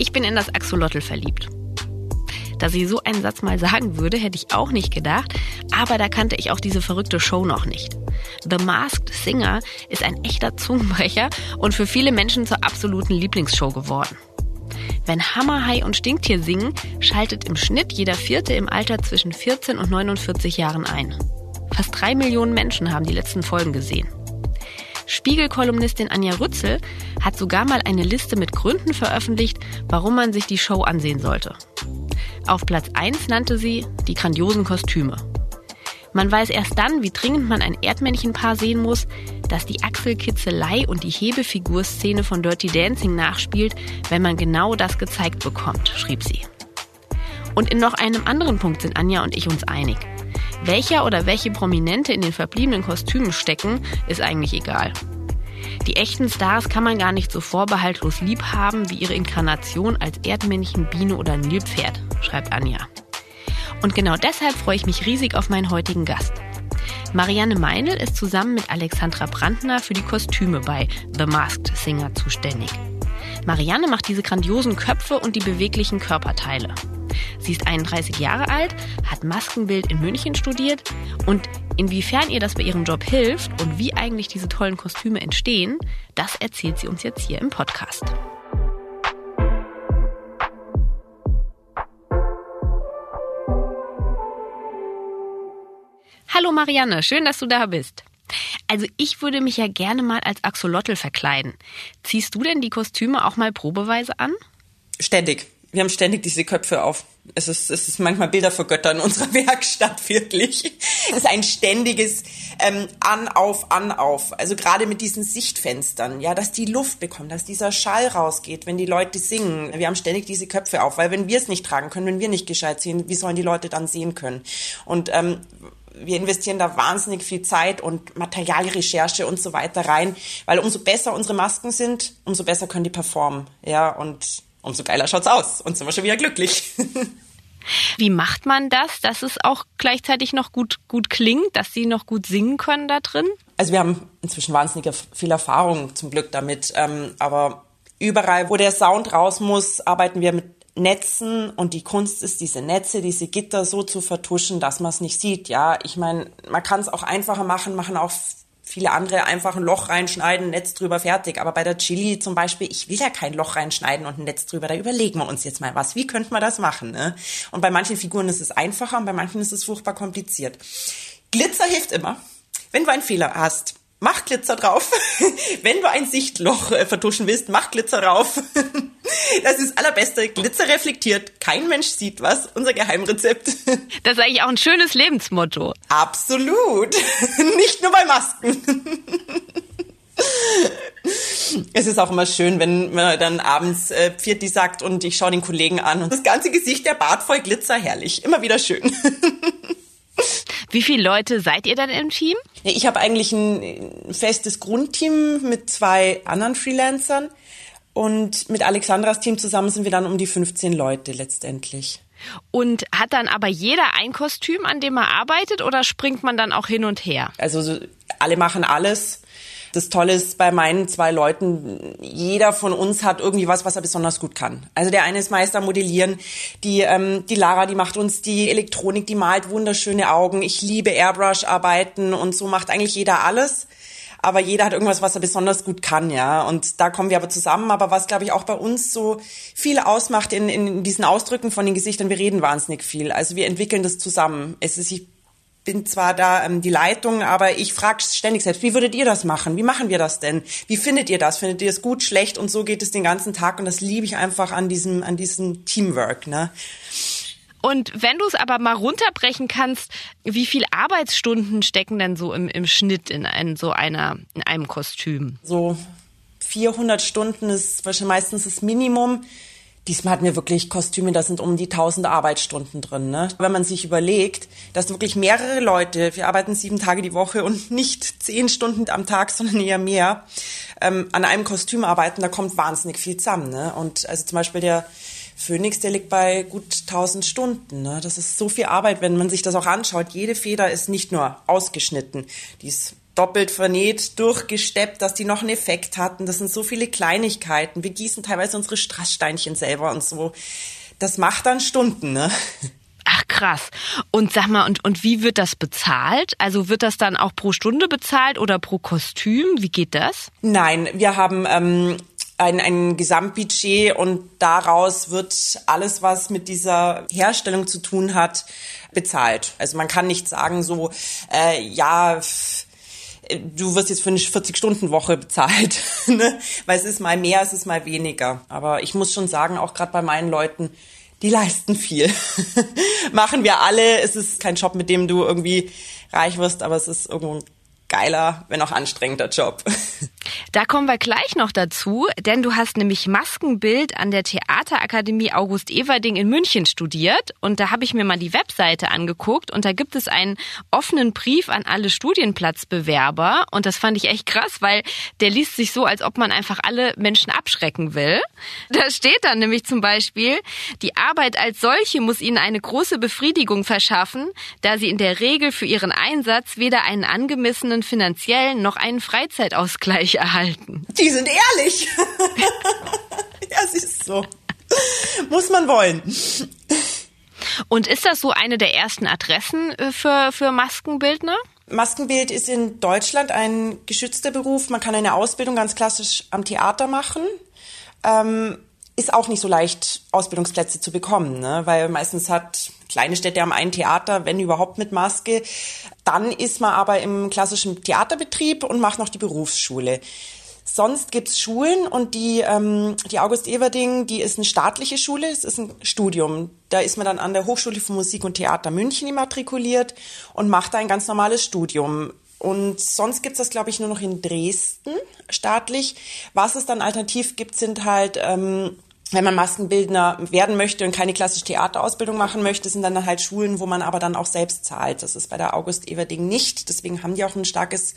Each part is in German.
Ich bin in das Axolotl verliebt. Dass sie so einen Satz mal sagen würde, hätte ich auch nicht gedacht, aber da kannte ich auch diese verrückte Show noch nicht. The Masked Singer ist ein echter Zungenbrecher und für viele Menschen zur absoluten Lieblingsshow geworden. Wenn Hammerhai und Stinktier singen, schaltet im Schnitt jeder Vierte im Alter zwischen 14 und 49 Jahren ein. Fast drei Millionen Menschen haben die letzten Folgen gesehen. Spiegelkolumnistin Anja Rützel hat sogar mal eine Liste mit Gründen veröffentlicht, warum man sich die Show ansehen sollte. Auf Platz 1 nannte sie die grandiosen Kostüme. Man weiß erst dann, wie dringend man ein Erdmännchenpaar sehen muss, das die Achselkitzelei und die Hebefigurszene von Dirty Dancing nachspielt, wenn man genau das gezeigt bekommt, schrieb sie. Und in noch einem anderen Punkt sind Anja und ich uns einig. Welcher oder welche Prominente in den verbliebenen Kostümen stecken, ist eigentlich egal. Die echten Stars kann man gar nicht so vorbehaltlos lieb haben wie ihre Inkarnation als Erdmännchen, Biene oder Nilpferd, schreibt Anja. Und genau deshalb freue ich mich riesig auf meinen heutigen Gast. Marianne Meinl ist zusammen mit Alexandra Brandner für die Kostüme bei The Masked Singer zuständig. Marianne macht diese grandiosen Köpfe und die beweglichen Körperteile. Sie ist 31 Jahre alt, hat Maskenbild in München studiert und inwiefern ihr das bei ihrem Job hilft und wie eigentlich diese tollen Kostüme entstehen, das erzählt sie uns jetzt hier im Podcast. Hallo Marianne, schön, dass du da bist. Also ich würde mich ja gerne mal als Axolotl verkleiden. Ziehst du denn die Kostüme auch mal probeweise an? Ständig. Wir haben ständig diese Köpfe auf. Es ist, es ist manchmal Bilder für Götter in unserer Werkstatt, wirklich. Es ist ein ständiges ähm, An, auf, an, auf. Also gerade mit diesen Sichtfenstern, ja, dass die Luft bekommt, dass dieser Schall rausgeht, wenn die Leute singen. Wir haben ständig diese Köpfe auf, weil wenn wir es nicht tragen können, wenn wir nicht gescheit sehen, wie sollen die Leute dann sehen können? Und ähm, wir investieren da wahnsinnig viel Zeit und Materialrecherche und so weiter rein, weil umso besser unsere Masken sind, umso besser können die performen, ja, und umso geiler schaut's aus und sind wir schon wieder glücklich. Wie macht man das, dass es auch gleichzeitig noch gut, gut klingt, dass sie noch gut singen können da drin? Also wir haben inzwischen wahnsinnig viel Erfahrung zum Glück damit, ähm, aber überall, wo der Sound raus muss, arbeiten wir mit Netzen und die Kunst ist, diese Netze, diese Gitter so zu vertuschen, dass man es nicht sieht. Ja, ich meine, man kann es auch einfacher machen, machen auch viele andere einfach ein Loch reinschneiden, Netz drüber, fertig. Aber bei der Chili zum Beispiel, ich will ja kein Loch reinschneiden und ein Netz drüber. Da überlegen wir uns jetzt mal was. Wie könnte man das machen? Ne? Und bei manchen Figuren ist es einfacher und bei manchen ist es furchtbar kompliziert. Glitzer hilft immer. Wenn du einen Fehler hast, mach Glitzer drauf. Wenn du ein Sichtloch äh, vertuschen willst, mach Glitzer drauf. das ist das allerbeste. Glitzer reflektiert. Kein Mensch sieht was. Unser Geheimrezept. Das ist eigentlich auch ein schönes Lebensmotto. Absolut. Nicht nur bei Masken. Es ist auch immer schön, wenn man dann abends äh, Pfirti sagt und ich schaue den Kollegen an und das ganze Gesicht, der Bart voll Glitzer, herrlich. Immer wieder schön. Wie viele Leute seid ihr dann im Team? Ich habe eigentlich ein festes Grundteam mit zwei anderen Freelancern. Und mit Alexandras Team zusammen sind wir dann um die 15 Leute letztendlich. Und hat dann aber jeder ein Kostüm, an dem er arbeitet, oder springt man dann auch hin und her? Also alle machen alles. Das Tolle ist bei meinen zwei Leuten, jeder von uns hat irgendwie was, was er besonders gut kann. Also der eine ist Meister modellieren, die, ähm, die Lara, die macht uns die Elektronik, die malt wunderschöne Augen. Ich liebe Airbrush-Arbeiten und so macht eigentlich jeder alles aber jeder hat irgendwas, was er besonders gut kann, ja. Und da kommen wir aber zusammen. Aber was, glaube ich, auch bei uns so viel ausmacht in, in diesen Ausdrücken von den Gesichtern, wir reden wahnsinnig viel. Also wir entwickeln das zusammen. Es ist, ich bin zwar da ähm, die Leitung, aber ich frage ständig selbst, wie würdet ihr das machen? Wie machen wir das denn? Wie findet ihr das? Findet ihr es gut, schlecht? Und so geht es den ganzen Tag und das liebe ich einfach an diesem, an diesem Teamwork. Ne? Und wenn du es aber mal runterbrechen kannst, wie viel Arbeitsstunden stecken denn so im, im Schnitt in, in so einer, in einem Kostüm? So 400 Stunden ist wahrscheinlich meistens das Minimum Diesmal hatten wir wirklich Kostüme, da sind um die 1000 Arbeitsstunden drin. Ne? Wenn man sich überlegt, dass wirklich mehrere Leute, wir arbeiten sieben Tage die Woche und nicht zehn Stunden am Tag, sondern eher mehr, ähm, an einem Kostüm arbeiten, da kommt wahnsinnig viel zusammen. Ne? Und also zum Beispiel der Phoenix, der liegt bei gut 1000 Stunden. Ne? Das ist so viel Arbeit, wenn man sich das auch anschaut. Jede Feder ist nicht nur ausgeschnitten, die ist doppelt vernäht, durchgesteppt, dass die noch einen Effekt hatten. Das sind so viele Kleinigkeiten. Wir gießen teilweise unsere Strasssteinchen selber und so. Das macht dann Stunden, ne? Ach krass. Und sag mal, und, und wie wird das bezahlt? Also wird das dann auch pro Stunde bezahlt oder pro Kostüm? Wie geht das? Nein, wir haben ähm, ein, ein Gesamtbudget und daraus wird alles, was mit dieser Herstellung zu tun hat, bezahlt. Also man kann nicht sagen so, äh, ja, du wirst jetzt für eine 40-Stunden-Woche bezahlt, ne? weil es ist mal mehr, es ist mal weniger. Aber ich muss schon sagen, auch gerade bei meinen Leuten, die leisten viel. Machen wir alle. Es ist kein Job, mit dem du irgendwie reich wirst, aber es ist irgendwo ein geiler, wenn auch anstrengender Job. Da kommen wir gleich noch dazu, denn du hast nämlich Maskenbild an der Theaterakademie August Everding in München studiert und da habe ich mir mal die Webseite angeguckt und da gibt es einen offenen Brief an alle Studienplatzbewerber und das fand ich echt krass, weil der liest sich so, als ob man einfach alle Menschen abschrecken will. Da steht dann nämlich zum Beispiel, die Arbeit als solche muss ihnen eine große Befriedigung verschaffen, da sie in der Regel für ihren Einsatz weder einen angemessenen finanziellen noch einen Freizeitausgleich erhalten halten. Die sind ehrlich. ja, es ist so. Muss man wollen. Und ist das so eine der ersten Adressen äh, für, für Maskenbildner? Maskenbild ist in Deutschland ein geschützter Beruf. Man kann eine Ausbildung ganz klassisch am Theater machen. Ähm, ist auch nicht so leicht, Ausbildungsplätze zu bekommen, ne? weil meistens hat kleine Städte haben ein Theater, wenn überhaupt mit Maske. Dann ist man aber im klassischen Theaterbetrieb und macht noch die Berufsschule. Sonst gibt's Schulen und die, ähm, die August Everding, die ist eine staatliche Schule, es ist ein Studium. Da ist man dann an der Hochschule für Musik und Theater München immatrikuliert und macht da ein ganz normales Studium. Und sonst gibt's das, glaube ich, nur noch in Dresden staatlich. Was es dann alternativ gibt, sind halt ähm, wenn man Maskenbildner werden möchte und keine klassische Theaterausbildung machen möchte, sind dann halt Schulen, wo man aber dann auch selbst zahlt. Das ist bei der August Everding nicht. Deswegen haben die auch ein starkes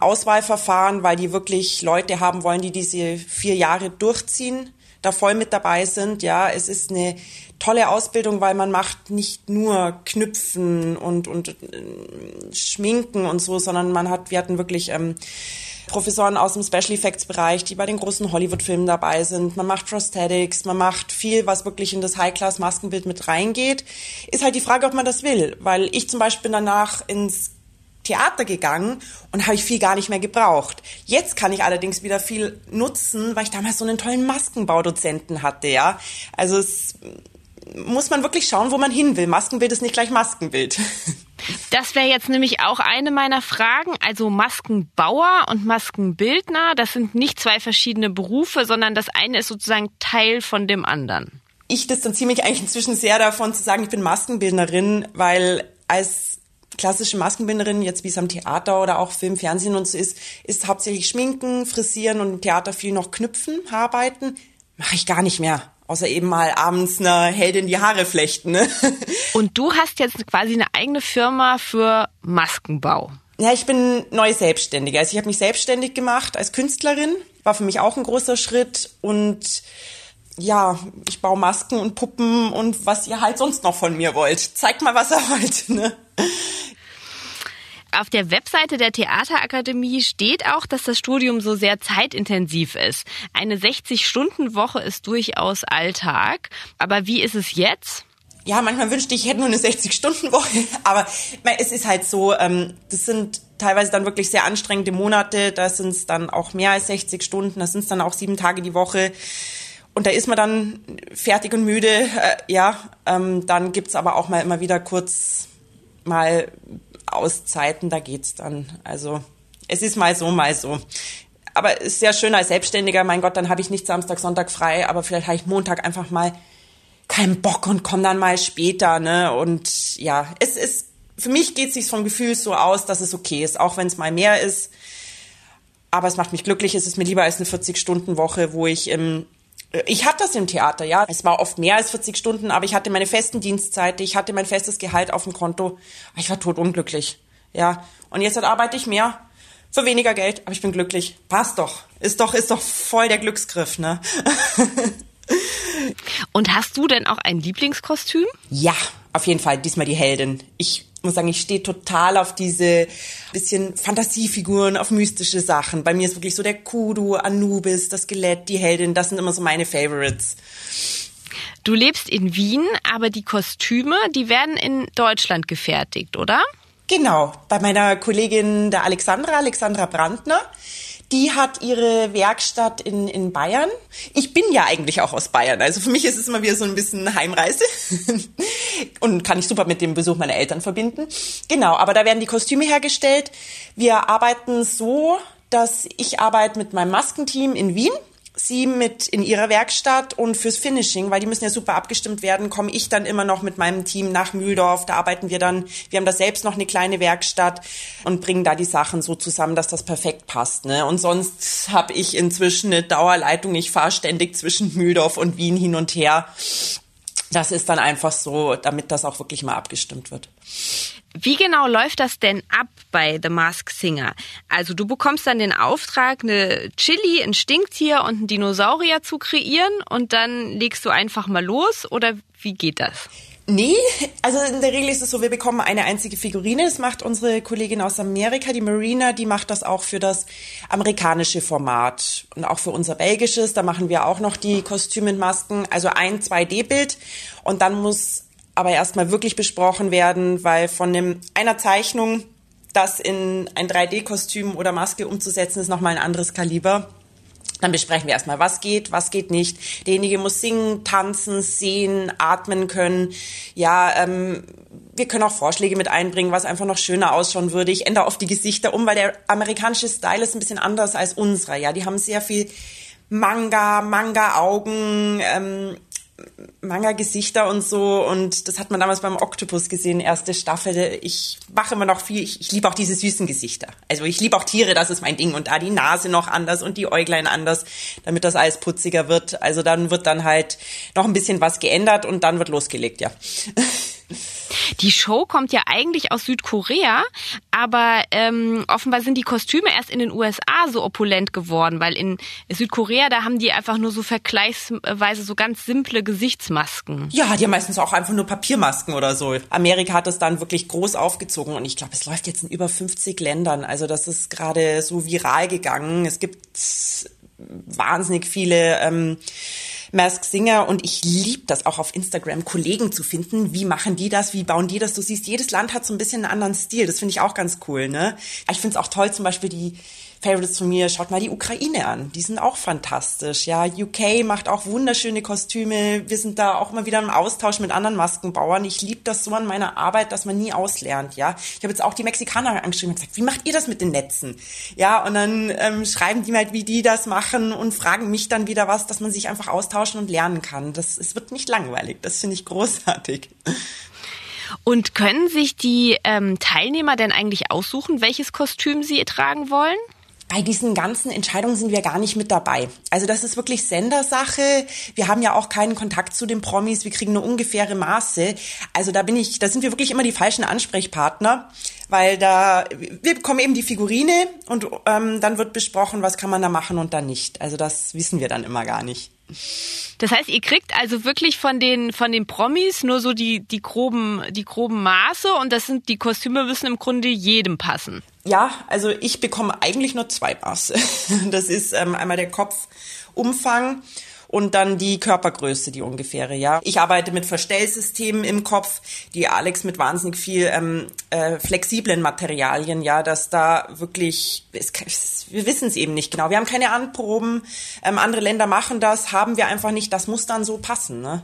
Auswahlverfahren, weil die wirklich Leute haben wollen, die diese vier Jahre durchziehen, da voll mit dabei sind. Ja, es ist eine tolle Ausbildung, weil man macht nicht nur Knüpfen und, und äh, Schminken und so, sondern man hat, wir hatten wirklich ähm, Professoren aus dem Special Effects Bereich, die bei den großen Hollywood-Filmen dabei sind. Man macht Prosthetics, man macht viel, was wirklich in das High-Class-Maskenbild mit reingeht. Ist halt die Frage, ob man das will, weil ich zum Beispiel danach ins Theater gegangen und habe ich viel gar nicht mehr gebraucht. Jetzt kann ich allerdings wieder viel nutzen, weil ich damals so einen tollen Maskenbaudozenten hatte, ja. Also es muss man wirklich schauen, wo man hin will. Maskenbild ist nicht gleich Maskenbild. Das wäre jetzt nämlich auch eine meiner Fragen. Also Maskenbauer und Maskenbildner, das sind nicht zwei verschiedene Berufe, sondern das eine ist sozusagen Teil von dem anderen. Ich distanziere mich eigentlich inzwischen sehr davon zu sagen, ich bin Maskenbildnerin, weil als klassische Maskenbinderin, jetzt wie es am Theater oder auch Film, Fernsehen und so ist, ist hauptsächlich Schminken, Frisieren und im Theater viel noch Knüpfen, Haararbeiten. Mache ich gar nicht mehr. Außer eben mal abends einer Heldin die Haare flechten. Ne? Und du hast jetzt quasi eine eigene Firma für Maskenbau. Ja, ich bin neu Selbstständige. Also ich habe mich selbstständig gemacht als Künstlerin. War für mich auch ein großer Schritt. Und ja, ich baue Masken und Puppen und was ihr halt sonst noch von mir wollt. Zeigt mal, was ihr wollt. Ne? Auf der Webseite der Theaterakademie steht auch, dass das Studium so sehr zeitintensiv ist. Eine 60-Stunden-Woche ist durchaus Alltag. Aber wie ist es jetzt? Ja, manchmal wünschte ich, ich hätte nur eine 60-Stunden-Woche. Aber es ist halt so, ähm, das sind teilweise dann wirklich sehr anstrengende Monate. Da sind es dann auch mehr als 60 Stunden. Da sind es dann auch sieben Tage die Woche. Und da ist man dann fertig und müde. Äh, ja, ähm, dann gibt's aber auch mal immer wieder kurz mal Auszeiten, da geht's dann. Also es ist mal so, mal so. Aber es ist sehr schön als Selbstständiger. Mein Gott, dann habe ich nicht Samstag, Sonntag frei, aber vielleicht habe ich Montag einfach mal keinen Bock und komme dann mal später. Ne? Und ja, es ist für mich geht es sich vom Gefühl so aus, dass es okay ist, auch wenn es mal mehr ist. Aber es macht mich glücklich. Es ist mir lieber als eine 40-Stunden-Woche, wo ich im Ich hatte das im Theater, ja. Es war oft mehr als 40 Stunden, aber ich hatte meine festen Dienstzeiten, ich hatte mein festes Gehalt auf dem Konto. Ich war totunglücklich, ja. Und jetzt arbeite ich mehr für weniger Geld, aber ich bin glücklich. Passt doch. Ist doch, ist doch voll der Glücksgriff, ne? Und hast du denn auch ein Lieblingskostüm? Ja, auf jeden Fall. Diesmal die Heldin. Ich muss sagen, ich stehe total auf diese bisschen Fantasiefiguren, auf mystische Sachen. Bei mir ist wirklich so der Kudu, Anubis, das Skelett, die Heldin, das sind immer so meine Favorites. Du lebst in Wien, aber die Kostüme, die werden in Deutschland gefertigt, oder? Genau, bei meiner Kollegin der Alexandra, Alexandra Brandner. Die hat ihre Werkstatt in, in Bayern. Ich bin ja eigentlich auch aus Bayern. Also für mich ist es immer wieder so ein bisschen Heimreise. Und kann ich super mit dem Besuch meiner Eltern verbinden. Genau, aber da werden die Kostüme hergestellt. Wir arbeiten so, dass ich arbeite mit meinem Maskenteam in Wien sie mit in ihrer Werkstatt und fürs Finishing, weil die müssen ja super abgestimmt werden, komme ich dann immer noch mit meinem Team nach Mühldorf. Da arbeiten wir dann, wir haben da selbst noch eine kleine Werkstatt und bringen da die Sachen so zusammen, dass das perfekt passt. Ne? Und sonst habe ich inzwischen eine Dauerleitung. Ich fahre ständig zwischen Mühldorf und Wien hin und her. Das ist dann einfach so, damit das auch wirklich mal abgestimmt wird. Wie genau läuft das denn ab bei The Mask Singer? Also du bekommst dann den Auftrag, eine Chili, ein Stinktier und einen Dinosaurier zu kreieren und dann legst du einfach mal los oder wie geht das? Nee, also in der Regel ist es so, wir bekommen eine einzige Figurine. Das macht unsere Kollegin aus Amerika, die Marina, die macht das auch für das amerikanische Format und auch für unser belgisches. Da machen wir auch noch die Kostüme und Masken. Also ein 2D-Bild und dann muss aber erstmal wirklich besprochen werden, weil von dem, einer Zeichnung das in ein 3D-Kostüm oder Maske umzusetzen, ist nochmal ein anderes Kaliber. Dann besprechen wir erstmal, was geht, was geht nicht. Derjenige muss singen, tanzen, sehen, atmen können. Ja, ähm, wir können auch Vorschläge mit einbringen, was einfach noch schöner ausschauen würde. Ich ändere oft die Gesichter um, weil der amerikanische Style ist ein bisschen anders als unserer. Ja, die haben sehr viel Manga, Manga-Augen, ähm, Manga-Gesichter und so. Und das hat man damals beim Octopus gesehen, erste Staffel. Ich mache immer noch viel. Ich, ich liebe auch diese süßen Gesichter. Also ich liebe auch Tiere, das ist mein Ding. Und da die Nase noch anders und die Äuglein anders, damit das alles putziger wird. Also dann wird dann halt noch ein bisschen was geändert und dann wird losgelegt, ja. Die Show kommt ja eigentlich aus Südkorea, aber ähm, offenbar sind die Kostüme erst in den USA so opulent geworden, weil in Südkorea, da haben die einfach nur so vergleichsweise so ganz simple Gesichtsmasken. Ja, die haben meistens auch einfach nur Papiermasken oder so. Amerika hat das dann wirklich groß aufgezogen und ich glaube, es läuft jetzt in über 50 Ländern. Also das ist gerade so viral gegangen. Es gibt wahnsinnig viele ähm, Mask Singer und ich liebe das auch auf Instagram, Kollegen zu finden. Wie machen die das? Wie bauen die das? Du siehst, jedes Land hat so ein bisschen einen anderen Stil. Das finde ich auch ganz cool. Ne? Ich finde es auch toll, zum Beispiel die Favorites von mir, schaut mal die Ukraine an. Die sind auch fantastisch. Ja, UK macht auch wunderschöne Kostüme. Wir sind da auch immer wieder im Austausch mit anderen Maskenbauern. Ich liebe das so an meiner Arbeit, dass man nie auslernt. Ja, ich habe jetzt auch die Mexikaner angeschrieben und gesagt, wie macht ihr das mit den Netzen? Ja, und dann ähm, schreiben die halt, wie die das machen und fragen mich dann wieder was, dass man sich einfach austauschen und lernen kann. Das, es wird nicht langweilig. Das finde ich großartig. Und können sich die ähm, Teilnehmer denn eigentlich aussuchen, welches Kostüm sie tragen wollen? Bei diesen ganzen Entscheidungen sind wir gar nicht mit dabei. Also das ist wirklich Sendersache. Wir haben ja auch keinen Kontakt zu den Promis. Wir kriegen nur ungefähre Maße. Also da bin ich, da sind wir wirklich immer die falschen Ansprechpartner, weil da wir bekommen eben die Figurine und ähm, dann wird besprochen, was kann man da machen und dann nicht. Also das wissen wir dann immer gar nicht. Das heißt, ihr kriegt also wirklich von den von den Promis nur so die die groben die groben Maße und das sind die Kostüme müssen im Grunde jedem passen. Ja, also ich bekomme eigentlich nur zwei Maße. Das ist ähm, einmal der Kopfumfang und dann die Körpergröße, die ungefähre, ja. Ich arbeite mit Verstellsystemen im Kopf, die Alex mit wahnsinnig viel ähm, äh, flexiblen Materialien, ja, dass da wirklich, es, wir wissen es eben nicht genau. Wir haben keine Anproben, ähm, andere Länder machen das, haben wir einfach nicht, das muss dann so passen, ne?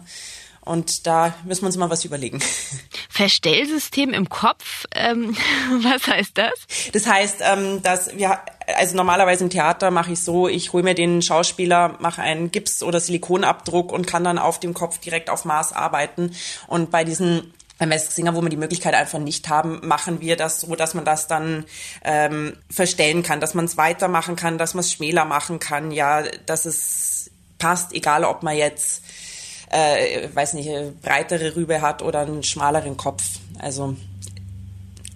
Und da müssen wir uns mal was überlegen. Verstellsystem im Kopf, ähm, was heißt das? Das heißt, ähm, dass wir, also normalerweise im Theater mache ich so, ich hole mir den Schauspieler, mache einen Gips- oder Silikonabdruck und kann dann auf dem Kopf direkt auf Maß arbeiten. Und bei diesen beim Singer, wo wir die Möglichkeit einfach nicht haben, machen wir das so, dass man das dann ähm, verstellen kann, dass man es weitermachen kann, dass man es schmäler machen kann, ja, dass es passt, egal ob man jetzt, äh, weiß nicht, eine breitere Rübe hat oder einen schmaleren Kopf. Also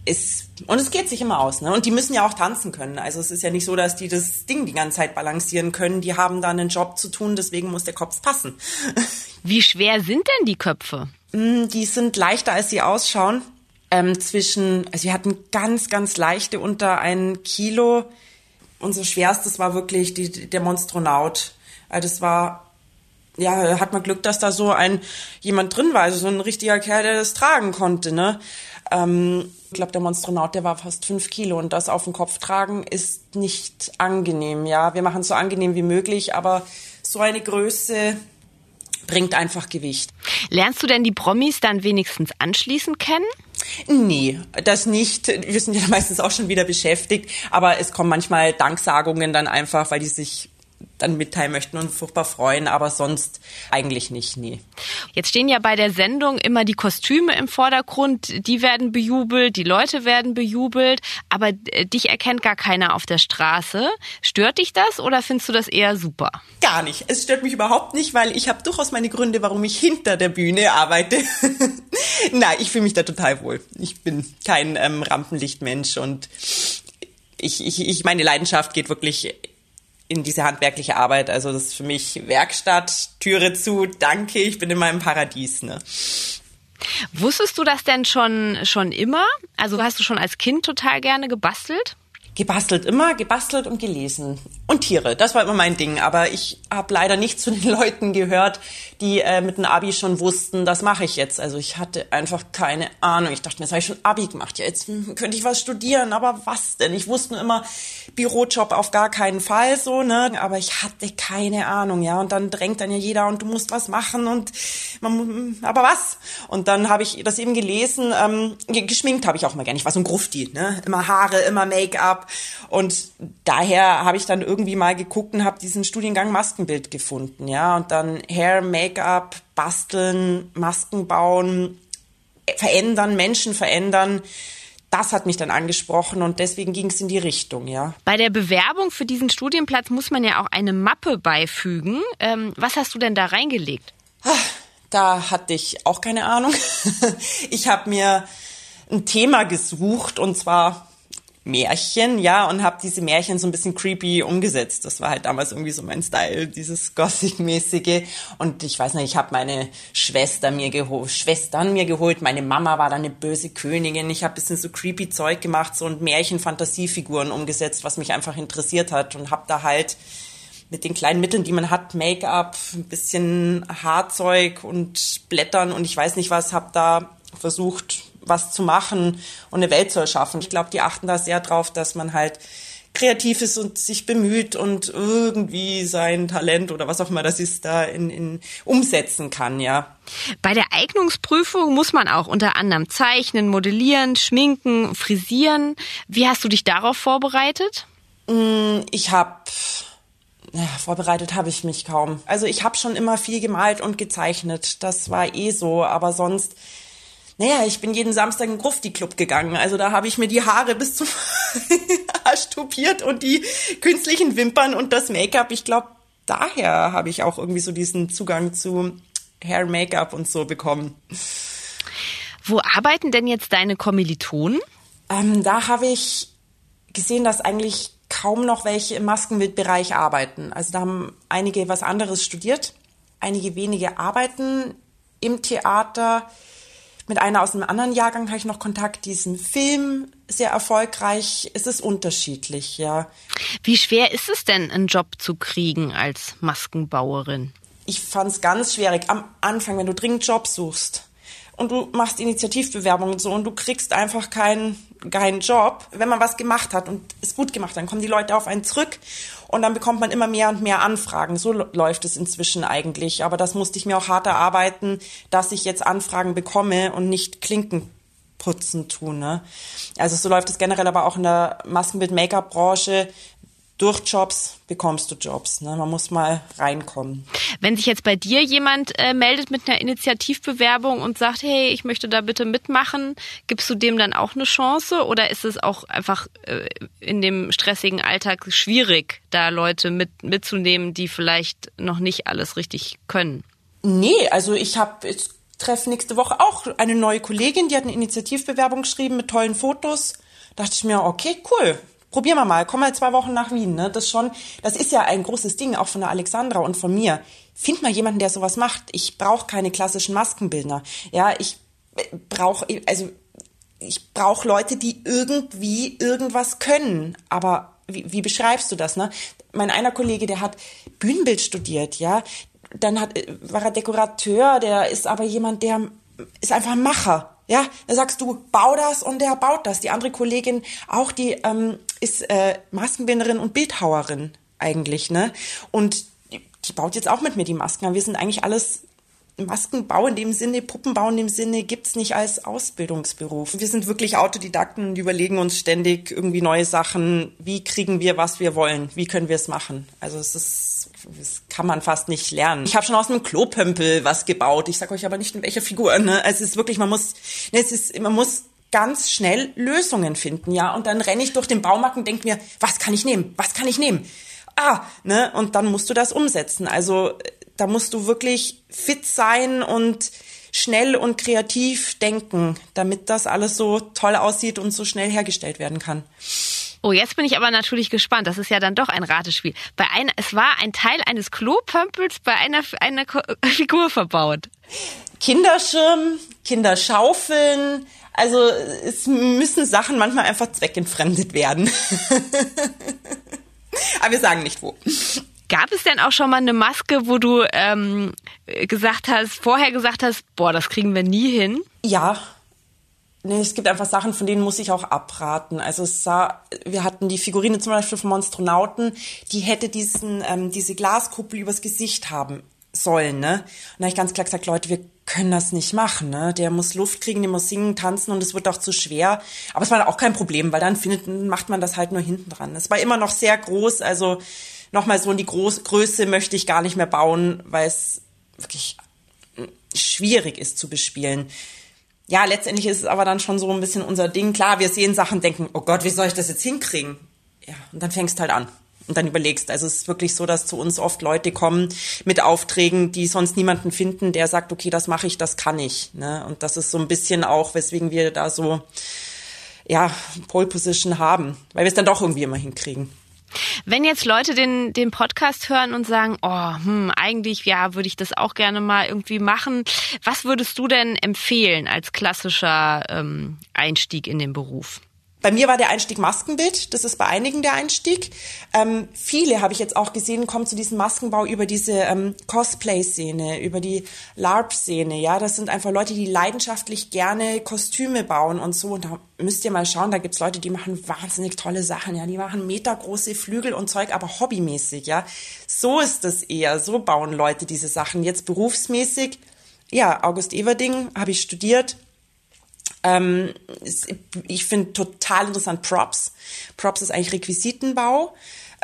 ist und es geht sich immer aus, ne? Und die müssen ja auch tanzen können. Also es ist ja nicht so, dass die das Ding die ganze Zeit balancieren können. Die haben da einen Job zu tun, deswegen muss der Kopf passen. Wie schwer sind denn die Köpfe? Mm, die sind leichter, als sie ausschauen. Ähm, zwischen, also wir hatten ganz, ganz leichte unter ein Kilo. Unser schwerstes war wirklich die, der Monstronaut. Also das war ja, hat man Glück, dass da so ein jemand drin war, also so ein richtiger Kerl, der das tragen konnte, ne? Ähm, ich glaube, der Monstronaut, der war fast fünf Kilo und das auf dem Kopf tragen ist nicht angenehm. Ja, wir machen es so angenehm wie möglich, aber so eine Größe bringt einfach Gewicht. Lernst du denn die Promis dann wenigstens anschließend kennen? Nee, das nicht. Wir sind ja meistens auch schon wieder beschäftigt, aber es kommen manchmal Danksagungen dann einfach, weil die sich dann mitteilen möchten und furchtbar freuen, aber sonst eigentlich nicht, nee. Jetzt stehen ja bei der Sendung immer die Kostüme im Vordergrund, die werden bejubelt, die Leute werden bejubelt, aber äh, dich erkennt gar keiner auf der Straße. Stört dich das oder findest du das eher super? Gar nicht. Es stört mich überhaupt nicht, weil ich habe durchaus meine Gründe, warum ich hinter der Bühne arbeite. Nein, ich fühle mich da total wohl. Ich bin kein ähm, Rampenlichtmensch und ich, ich, ich, meine Leidenschaft geht wirklich in diese handwerkliche Arbeit. Also das ist für mich Werkstatt, Türe zu, danke, ich bin in meinem Paradies. Ne? Wusstest du das denn schon, schon immer? Also hast du schon als Kind total gerne gebastelt? Gebastelt immer, gebastelt und gelesen. Und Tiere, das war immer mein Ding. Aber ich habe leider nicht zu den Leuten gehört, die äh, mit dem Abi schon wussten, das mache ich jetzt. Also ich hatte einfach keine Ahnung. Ich dachte mir, jetzt habe ich schon Abi gemacht. Ja, jetzt hm, könnte ich was studieren, aber was denn? Ich wusste nur immer, Bürojob auf gar keinen Fall so, ne? Aber ich hatte keine Ahnung, ja. Und dann drängt dann ja jeder und du musst was machen und man, aber was? Und dann habe ich das eben gelesen. Ähm, geschminkt habe ich auch mal gerne. Ich war so ein Grufti, ne? Immer Haare, immer Make-up und daher habe ich dann irgendwie mal geguckt und habe diesen Studiengang Maskenbild gefunden, ja. Und dann Hair, Make-up, basteln, Masken bauen, verändern, Menschen verändern. Das hat mich dann angesprochen und deswegen ging es in die Richtung, ja. Bei der Bewerbung für diesen Studienplatz muss man ja auch eine Mappe beifügen. Ähm, was hast du denn da reingelegt? Ah, da hatte ich auch keine Ahnung. Ich habe mir ein Thema gesucht und zwar Märchen, ja, und habe diese Märchen so ein bisschen creepy umgesetzt. Das war halt damals irgendwie so mein Style, dieses Gothic-mäßige. Und ich weiß nicht, ich habe meine Schwester mir geholt, Schwestern mir geholt. Meine Mama war dann eine böse Königin. Ich habe bisschen so creepy Zeug gemacht, so und Märchen-Fantasiefiguren umgesetzt, was mich einfach interessiert hat und habe da halt mit den kleinen Mitteln, die man hat, Make-up, ein bisschen Haarzeug und Blättern und ich weiß nicht was, habe da versucht, was zu machen und eine Welt zu erschaffen. Ich glaube, die achten da sehr drauf, dass man halt kreativ ist und sich bemüht und irgendwie sein Talent oder was auch immer das ist, da in, in umsetzen kann, ja. Bei der Eignungsprüfung muss man auch unter anderem zeichnen, modellieren, schminken, frisieren. Wie hast du dich darauf vorbereitet? Mm, ich habe ja, vorbereitet habe ich mich kaum. Also ich habe schon immer viel gemalt und gezeichnet. Das war eh so, aber sonst naja, ich bin jeden Samstag in Grufti-Club gegangen. Also da habe ich mir die Haare bis zum Arsch tupiert und die künstlichen Wimpern und das Make-up. Ich glaube, daher habe ich auch irgendwie so diesen Zugang zu Hair, Make-up und so bekommen. Wo arbeiten denn jetzt deine Kommilitonen? Ähm, da habe ich gesehen, dass eigentlich kaum noch welche im Maskenbildbereich arbeiten. Also da haben einige was anderes studiert, einige wenige arbeiten im Theater. Mit einer aus einem anderen Jahrgang habe ich noch Kontakt. Diesen Film sehr erfolgreich. Es ist unterschiedlich, ja. Wie schwer ist es denn, einen Job zu kriegen als Maskenbauerin? Ich fand es ganz schwierig. Am Anfang, wenn du dringend Job suchst und du machst Initiativbewerbungen und so und du kriegst einfach keinen keinen Job, wenn man was gemacht hat und es gut gemacht, dann kommen die Leute auf einen zurück und dann bekommt man immer mehr und mehr Anfragen. So läuft es inzwischen eigentlich. Aber das musste ich mir auch hart erarbeiten, dass ich jetzt Anfragen bekomme und nicht Klinken putzen tun. Ne? Also so läuft es generell aber auch in der Maskenbild-Make-up-Branche. Durch Jobs bekommst du Jobs. Ne? Man muss mal reinkommen. Wenn sich jetzt bei dir jemand äh, meldet mit einer Initiativbewerbung und sagt, hey, ich möchte da bitte mitmachen, gibst du dem dann auch eine Chance oder ist es auch einfach äh, in dem stressigen Alltag schwierig, da Leute mit, mitzunehmen, die vielleicht noch nicht alles richtig können? Nee, also ich habe jetzt treffe nächste Woche auch eine neue Kollegin, die hat eine Initiativbewerbung geschrieben mit tollen Fotos. Da dachte ich mir, okay, cool, probieren wir mal, komm mal zwei Wochen nach Wien. Ne? Das schon, das ist ja ein großes Ding, auch von der Alexandra und von mir. Find mal jemanden, der sowas macht. Ich brauche keine klassischen Maskenbildner. Ja, ich brauche, also ich brauche Leute, die irgendwie irgendwas können. Aber wie, wie beschreibst du das? Ne? Mein einer Kollege, der hat Bühnenbild studiert, ja. Dann hat, war er Dekorateur, der ist aber jemand, der ist einfach ein Macher. Ja, da sagst du, bau das und der baut das. Die andere Kollegin auch, die ähm, ist äh, Maskenbinderin und Bildhauerin eigentlich, ne? Und die, die baut jetzt auch mit mir die Masken. Wir sind eigentlich alles Maskenbau in dem Sinne, Puppenbau in dem Sinne gibt's nicht als Ausbildungsberuf. Wir sind wirklich Autodidakten und überlegen uns ständig irgendwie neue Sachen. Wie kriegen wir, was wir wollen? Wie können wir es machen? Also es ist, das kann man fast nicht lernen. Ich habe schon aus einem Klopömpel was gebaut. Ich sage euch aber nicht in welcher Figur. Ne? Es ist wirklich, man muss, ne, es ist, man muss ganz schnell Lösungen finden, ja. Und dann renne ich durch den Baumarkt und denke mir, was kann ich nehmen? Was kann ich nehmen? Ah, ne? Und dann musst du das umsetzen. Also da musst du wirklich fit sein und schnell und kreativ denken, damit das alles so toll aussieht und so schnell hergestellt werden kann. Oh, jetzt bin ich aber natürlich gespannt. Das ist ja dann doch ein Ratespiel. Bei einer, es war ein Teil eines Klopömpels bei einer, einer Figur verbaut. Kinderschirm, Kinderschaufeln. Also es müssen Sachen manchmal einfach zweckentfremdet werden. aber wir sagen nicht wo. Gab es denn auch schon mal eine Maske, wo du ähm, gesagt hast, vorher gesagt hast, boah, das kriegen wir nie hin? Ja. Nee, es gibt einfach Sachen, von denen muss ich auch abraten. Also es sah, wir hatten die Figurine zum Beispiel vom Monstronauten, die hätte diesen, ähm, diese Glaskuppel übers Gesicht haben sollen, ne? Und da habe ich ganz klar gesagt, Leute, wir können das nicht machen, ne? Der muss Luft kriegen, der muss singen, tanzen und es wird doch zu schwer. Aber es war auch kein Problem, weil dann findet, macht man das halt nur hinten dran. Es war immer noch sehr groß, also nochmal so in die Groß Größe möchte ich gar nicht mehr bauen, weil es wirklich schwierig ist zu bespielen. Ja, letztendlich ist es aber dann schon so ein bisschen unser Ding. Klar, wir sehen Sachen, denken, oh Gott, wie soll ich das jetzt hinkriegen? Ja, und dann fängst halt an und dann überlegst. Also es ist wirklich so, dass zu uns oft Leute kommen mit Aufträgen, die sonst niemanden finden, der sagt, okay, das mache ich, das kann ich. Ne? Und das ist so ein bisschen auch, weswegen wir da so ja Pole Position haben, weil wir es dann doch irgendwie immer hinkriegen. Wenn jetzt Leute den, den Podcast hören und sagen, oh, hm, eigentlich, ja, würde ich das auch gerne mal irgendwie machen. Was würdest du denn empfehlen als klassischer ähm, Einstieg in den Beruf? Bei mir war der Einstieg Maskenbild, das ist bei einigen der Einstieg. Ähm, viele habe ich jetzt auch gesehen, kommen zu diesem Maskenbau über diese ähm, Cosplay-Szene, über die LARP-Szene. Ja, das sind einfach Leute, die leidenschaftlich gerne Kostüme bauen und so. Und da müsst ihr mal schauen, da gibt's Leute, die machen wahnsinnig tolle Sachen. Ja, die machen metergroße Flügel und Zeug, aber hobbymäßig. Ja, so ist das eher. So bauen Leute diese Sachen. Jetzt berufsmäßig. Ja, August Everding habe ich studiert, ähm, ich finde total interessant Props. Props ist eigentlich Requisitenbau.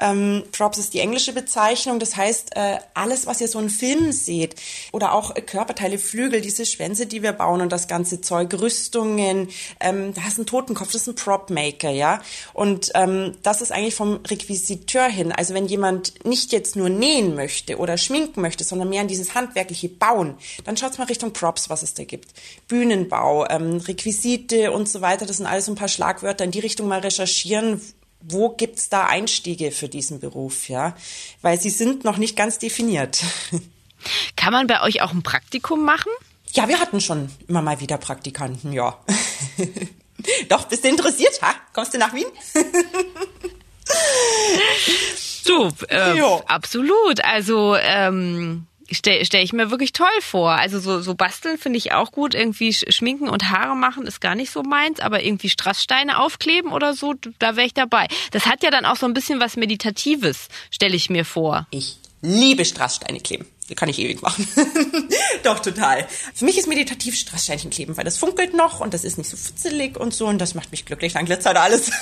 Ähm, Props ist die englische Bezeichnung. Das heißt, äh, alles, was ihr so in Filmen seht oder auch äh, Körperteile, Flügel, diese Schwänze, die wir bauen und das ganze Zeug, Rüstungen, ähm, da ist ein Totenkopf, das ist ein Prop-Maker, ja. Und ähm, das ist eigentlich vom Requisiteur hin. Also wenn jemand nicht jetzt nur nähen möchte oder schminken möchte, sondern mehr an dieses handwerkliche Bauen, dann schaut's mal Richtung Props, was es da gibt. Bühnenbau, ähm, Requisite und so weiter, das sind alles so ein paar Schlagwörter in die Richtung mal recherchieren, wo gibt's da Einstiege für diesen Beruf, ja? Weil sie sind noch nicht ganz definiert. Kann man bei euch auch ein Praktikum machen? Ja, wir hatten schon immer mal wieder Praktikanten, ja. Doch, bist du interessiert, ha? Kommst du nach Wien? du, äh, absolut. Also, ähm, stelle stell ich mir wirklich toll vor. Also so, so basteln finde ich auch gut. Irgendwie schminken und Haare machen ist gar nicht so meins, aber irgendwie Strasssteine aufkleben oder so, da wäre ich dabei. Das hat ja dann auch so ein bisschen was Meditatives, stelle ich mir vor. Ich liebe Strasssteine kleben. Die kann ich ewig machen. Doch, total. Für mich ist meditativ Strasssteinchen kleben, weil das funkelt noch und das ist nicht so futzelig und so und das macht mich glücklich. Dann glitzert alles.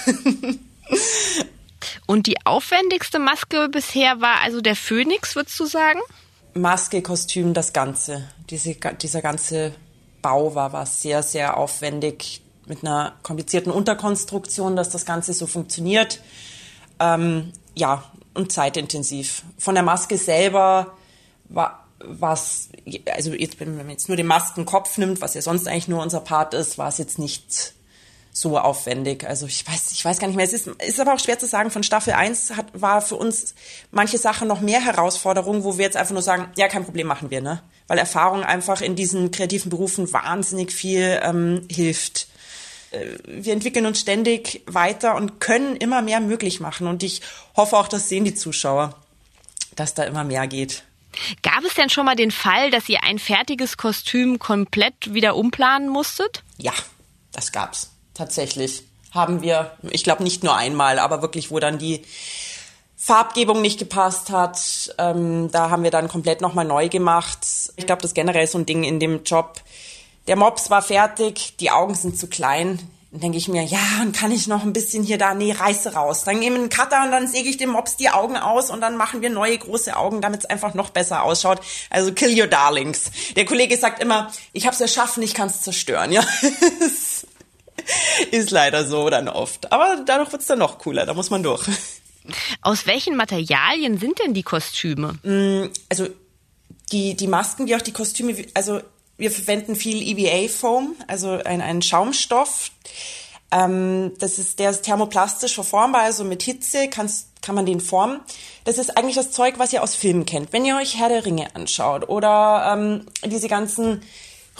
Und die aufwendigste Maske bisher war also der Phönix, würdest du sagen? Maske, Kostüm, das Ganze. Diese, dieser ganze Bau war, war sehr, sehr aufwendig mit einer komplizierten Unterkonstruktion, dass das Ganze so funktioniert. Ähm, ja, und zeitintensiv. Von der Maske selber war was, also jetzt, wenn man jetzt nur den Maskenkopf nimmt, was ja sonst eigentlich nur unser Part ist, war es jetzt nicht so aufwendig. Also ich weiß, ich weiß gar nicht mehr. Es ist, ist aber auch schwer zu sagen. Von Staffel 1 hat, war für uns manche Sachen noch mehr Herausforderungen, wo wir jetzt einfach nur sagen, ja, kein Problem machen wir, ne? Weil Erfahrung einfach in diesen kreativen Berufen wahnsinnig viel ähm, hilft. Äh, wir entwickeln uns ständig weiter und können immer mehr möglich machen. Und ich hoffe auch, das sehen die Zuschauer, dass da immer mehr geht. Gab es denn schon mal den Fall, dass ihr ein fertiges Kostüm komplett wieder umplanen musstet? Ja, das gab's tatsächlich. Haben wir, ich glaube nicht nur einmal, aber wirklich, wo dann die Farbgebung nicht gepasst hat. Ähm, da haben wir dann komplett nochmal neu gemacht. Ich glaube, das ist generell so ein Ding in dem Job. Der Mops war fertig, die Augen sind zu klein. Dann denke ich mir, ja, dann kann ich noch ein bisschen hier da, nee, reiße raus. Dann nehme einen Cutter und dann säge ich dem Mops die Augen aus und dann machen wir neue große Augen, damit es einfach noch besser ausschaut. Also kill your darlings. Der Kollege sagt immer, ich habe es erschaffen, ich kann es zerstören. Ja, ist leider so dann oft. Aber dadurch wird es dann noch cooler, da muss man durch. Aus welchen Materialien sind denn die Kostüme? Mm, also die, die Masken wie auch die Kostüme, also wir verwenden viel EVA-Foam, also einen Schaumstoff. Ähm, das ist, der ist thermoplastisch verformbar, also mit Hitze kannst, kann man den formen. Das ist eigentlich das Zeug, was ihr aus Filmen kennt. Wenn ihr euch Herr der Ringe anschaut oder ähm, diese ganzen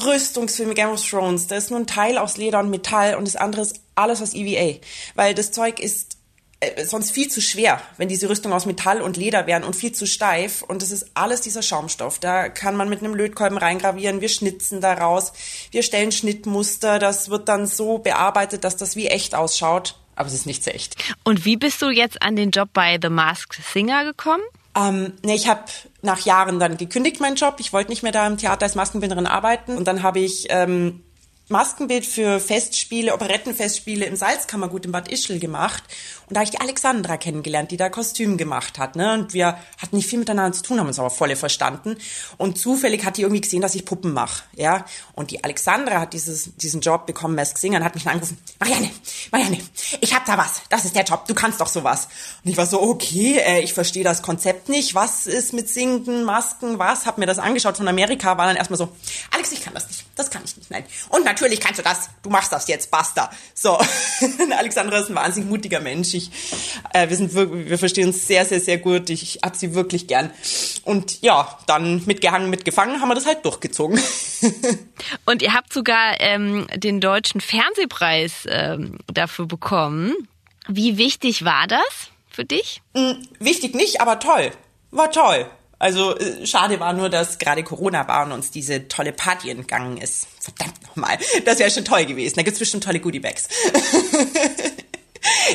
Rüstungsfilme, Game of Thrones, da ist nur ein Teil aus Leder und Metall und das andere ist alles aus EVA. Weil das Zeug ist äh, sonst viel zu schwer, wenn diese Rüstung aus Metall und Leder wären und viel zu steif. Und das ist alles dieser Schaumstoff. Da kann man mit einem Lötkolben reingravieren. Wir schnitzen daraus. Wir stellen Schnittmuster. Das wird dann so bearbeitet, dass das wie echt ausschaut. Aber es ist nicht so echt. Und wie bist du jetzt an den Job bei The Masked Singer gekommen? Ähm, ne, ich habe nach Jahren dann gekündigt meinen Job. Ich wollte nicht mehr da im Theater als Maskenbinderin arbeiten. Und dann habe ich ähm, Maskenbild für Festspiele, Operettenfestspiele im Salzkammergut in Bad Ischl gemacht. Und da habe ich die Alexandra kennengelernt, die da Kostüm gemacht hat. Ne? Und wir hatten nicht viel miteinander zu tun, haben uns aber voll verstanden. Und zufällig hat die irgendwie gesehen, dass ich Puppen mache. Ja? Und die Alexandra hat dieses, diesen Job bekommen, Mask Singer, und hat mich dann angerufen, Marianne, Marianne, ich hab da was. Das ist der Job, du kannst doch sowas. Und ich war so, okay, äh, ich verstehe das Konzept nicht. Was ist mit Singen, Masken, was? Hab mir das angeschaut von Amerika, war dann erstmal so, Alex, ich kann das nicht. Das kann ich nicht, nein. Und natürlich kannst du das. Du machst das jetzt, basta. So. Alexandra ist ein wahnsinnig mutiger Mensch. Ich, äh, wir sind wirklich, wir verstehen uns sehr, sehr, sehr gut. Ich hab sie wirklich gern. Und ja, dann mitgehangen, mitgefangen haben wir das halt durchgezogen. Und ihr habt sogar ähm, den deutschen Fernsehpreis ähm, dafür bekommen. Wie wichtig war das für dich? Hm, wichtig nicht, aber toll. War toll. Also äh, schade war nur, dass gerade Corona war und uns diese tolle Party entgangen ist. Verdammt nochmal. Das wäre schon toll gewesen. Da gibt's bestimmt tolle Goodiebags.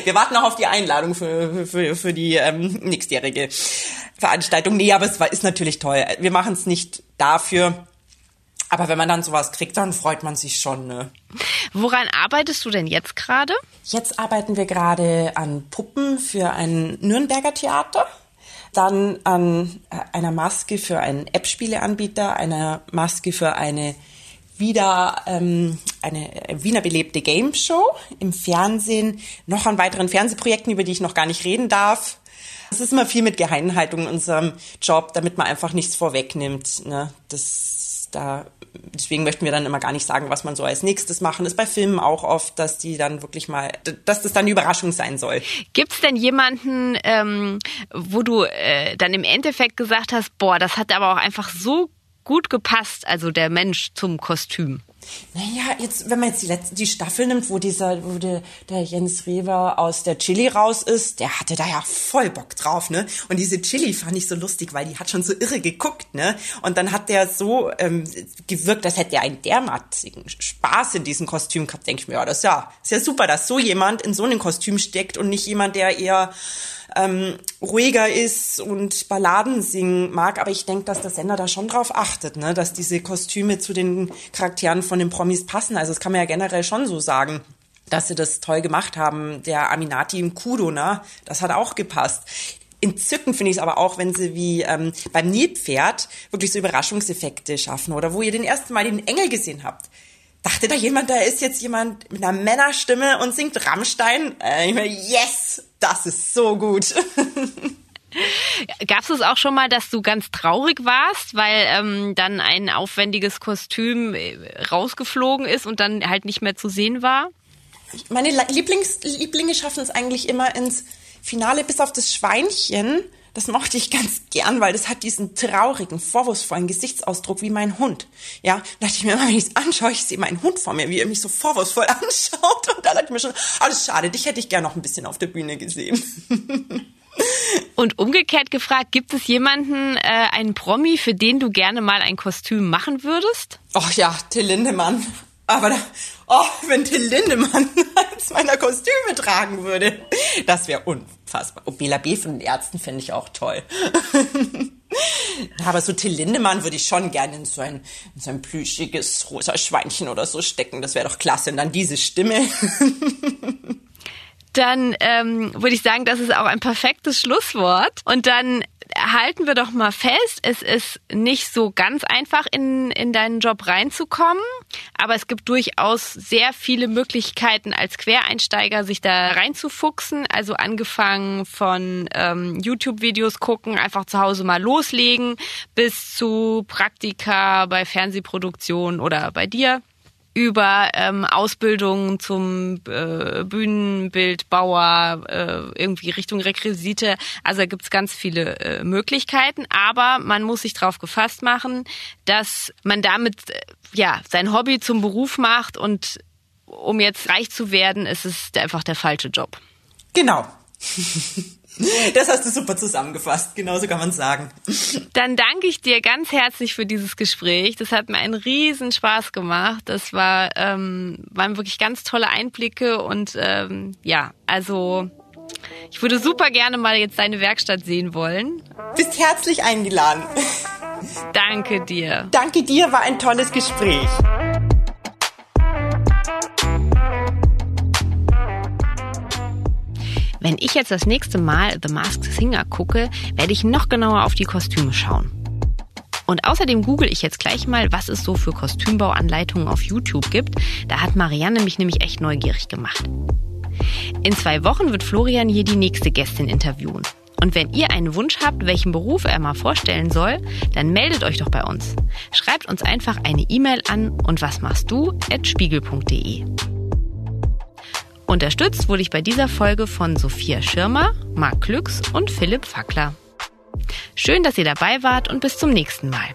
Wir warten noch auf die Einladung für, für, für die ähm, nächstjährige Veranstaltung. Nee, aber es war, ist natürlich toll. Wir machen es nicht dafür. Aber wenn man dann sowas kriegt, dann freut man sich schon. Ne? Woran arbeitest du denn jetzt gerade? Jetzt arbeiten wir gerade an Puppen für ein Nürnberger Theater dann an äh, einer Maske für einen App-Spieleanbieter, einer Maske für eine wieder ähm, eine Wiener belebte Game Show im Fernsehen, noch an weiteren Fernsehprojekten, über die ich noch gar nicht reden darf. Es ist immer viel mit Geheimhaltung in unserem Job, damit man einfach nichts vorwegnimmt. Ne? Das da, deswegen möchten wir dann immer gar nicht sagen, was man so als nächstes machen. Ist bei Filmen auch oft, dass die dann wirklich mal, dass das dann eine Überraschung sein soll. Gibt es denn jemanden, ähm, wo du äh, dann im Endeffekt gesagt hast, boah, das hat aber auch einfach so gut gepasst, also der Mensch zum Kostüm? Naja, jetzt, wenn man jetzt die, letzte, die Staffel nimmt, wo dieser, wo der, der Jens Rewer aus der Chili raus ist, der hatte da ja voll Bock drauf, ne? Und diese Chili fand ich so lustig, weil die hat schon so irre geguckt, ne? Und dann hat der so ähm, gewirkt, als hätte er einen derartigen Spaß in diesem Kostüm gehabt. Denke ich mir, ja, das ist ja, ist ja super, dass so jemand in so einem Kostüm steckt und nicht jemand, der eher ähm, ruhiger ist und Balladen singen mag. Aber ich denke, dass der Sender da schon drauf achtet, ne? dass diese Kostüme zu den Charakteren von den Promis passen. Also das kann man ja generell schon so sagen. dass sie das toll gemacht haben. Der Aminati im Kudo, ne? Das hat auch gepasst. Entzückend finde ich es aber auch, wenn sie wie ähm, beim Nilpferd wirklich so Überraschungseffekte schaffen oder wo ihr den ersten Mal den Engel gesehen habt. Dachte da jemand, da ist jetzt jemand mit einer Männerstimme und singt Rammstein? Äh, ich meine, yes, das ist so gut. Gab es auch schon mal, dass du ganz traurig warst, weil ähm, dann ein aufwendiges Kostüm äh, rausgeflogen ist und dann halt nicht mehr zu sehen war? Meine Lieblings Lieblinge schaffen es eigentlich immer ins Finale, bis auf das Schweinchen. Das mochte ich ganz gern, weil das hat diesen traurigen, vorwurfsvollen Gesichtsausdruck wie mein Hund. Ja, da dachte ich mir immer, wenn ich es anschaue, ich sehe meinen Hund vor mir, wie er mich so vorwurfsvoll anschaut. Und da dachte ich mir schon, alles schade, dich hätte ich gern noch ein bisschen auf der Bühne gesehen. Und umgekehrt gefragt, gibt es jemanden, äh, einen Promi, für den du gerne mal ein Kostüm machen würdest? Ach ja, Till Lindemann. Aber da, oh, wenn Till Lindemann eins meiner Kostüme tragen würde, das wäre unfassbar. Und Bela B. von den Ärzten finde ich auch toll. Aber so Till Lindemann würde ich schon gerne in so ein, in so ein plüschiges rosa Schweinchen oder so stecken. Das wäre doch klasse. Und dann diese Stimme. dann ähm, würde ich sagen, das ist auch ein perfektes Schlusswort. Und dann halten wir doch mal fest, es ist nicht so ganz einfach, in, in deinen Job reinzukommen, aber es gibt durchaus sehr viele Möglichkeiten als Quereinsteiger, sich da reinzufuchsen. Also angefangen von ähm, YouTube-Videos gucken, einfach zu Hause mal loslegen, bis zu Praktika bei Fernsehproduktionen oder bei dir über ähm, Ausbildung zum äh, Bühnenbildbauer, äh, irgendwie Richtung Requisite. Also da gibt's ganz viele äh, Möglichkeiten, aber man muss sich darauf gefasst machen, dass man damit äh, ja sein Hobby zum Beruf macht und um jetzt reich zu werden, ist es einfach der falsche Job. Genau. Das hast du super zusammengefasst, genauso kann man sagen. Dann danke ich dir ganz herzlich für dieses Gespräch. Das hat mir einen riesen Spaß gemacht. Das war, ähm, waren wirklich ganz tolle Einblicke und ähm, ja, also ich würde super gerne mal jetzt deine Werkstatt sehen wollen. Bist herzlich eingeladen. Danke dir. Danke dir, war ein tolles Gespräch. Wenn ich jetzt das nächste Mal The Masked Singer gucke, werde ich noch genauer auf die Kostüme schauen. Und außerdem google ich jetzt gleich mal, was es so für Kostümbauanleitungen auf YouTube gibt. Da hat Marianne mich nämlich echt neugierig gemacht. In zwei Wochen wird Florian hier die nächste Gästin interviewen. Und wenn ihr einen Wunsch habt, welchen Beruf er mal vorstellen soll, dann meldet euch doch bei uns. Schreibt uns einfach eine E-Mail an und was machst du at spiegel.de. Unterstützt wurde ich bei dieser Folge von Sophia Schirmer, Marc Glücks und Philipp Fackler. Schön, dass ihr dabei wart und bis zum nächsten Mal.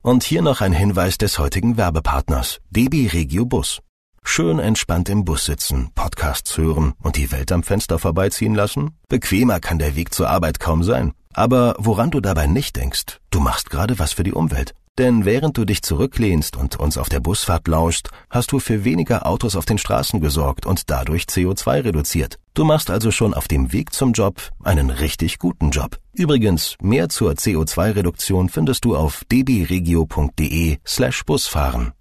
Und hier noch ein Hinweis des heutigen Werbepartners, DB Regio Bus. Schön entspannt im Bus sitzen, Podcasts hören und die Welt am Fenster vorbeiziehen lassen? Bequemer kann der Weg zur Arbeit kaum sein. Aber woran du dabei nicht denkst, du machst gerade was für die Umwelt. Denn während du dich zurücklehnst und uns auf der Busfahrt lauscht, hast du für weniger Autos auf den Straßen gesorgt und dadurch CO2 reduziert. Du machst also schon auf dem Weg zum Job einen richtig guten Job. Übrigens, mehr zur CO2-Reduktion findest du auf dbregio.de slash Busfahren.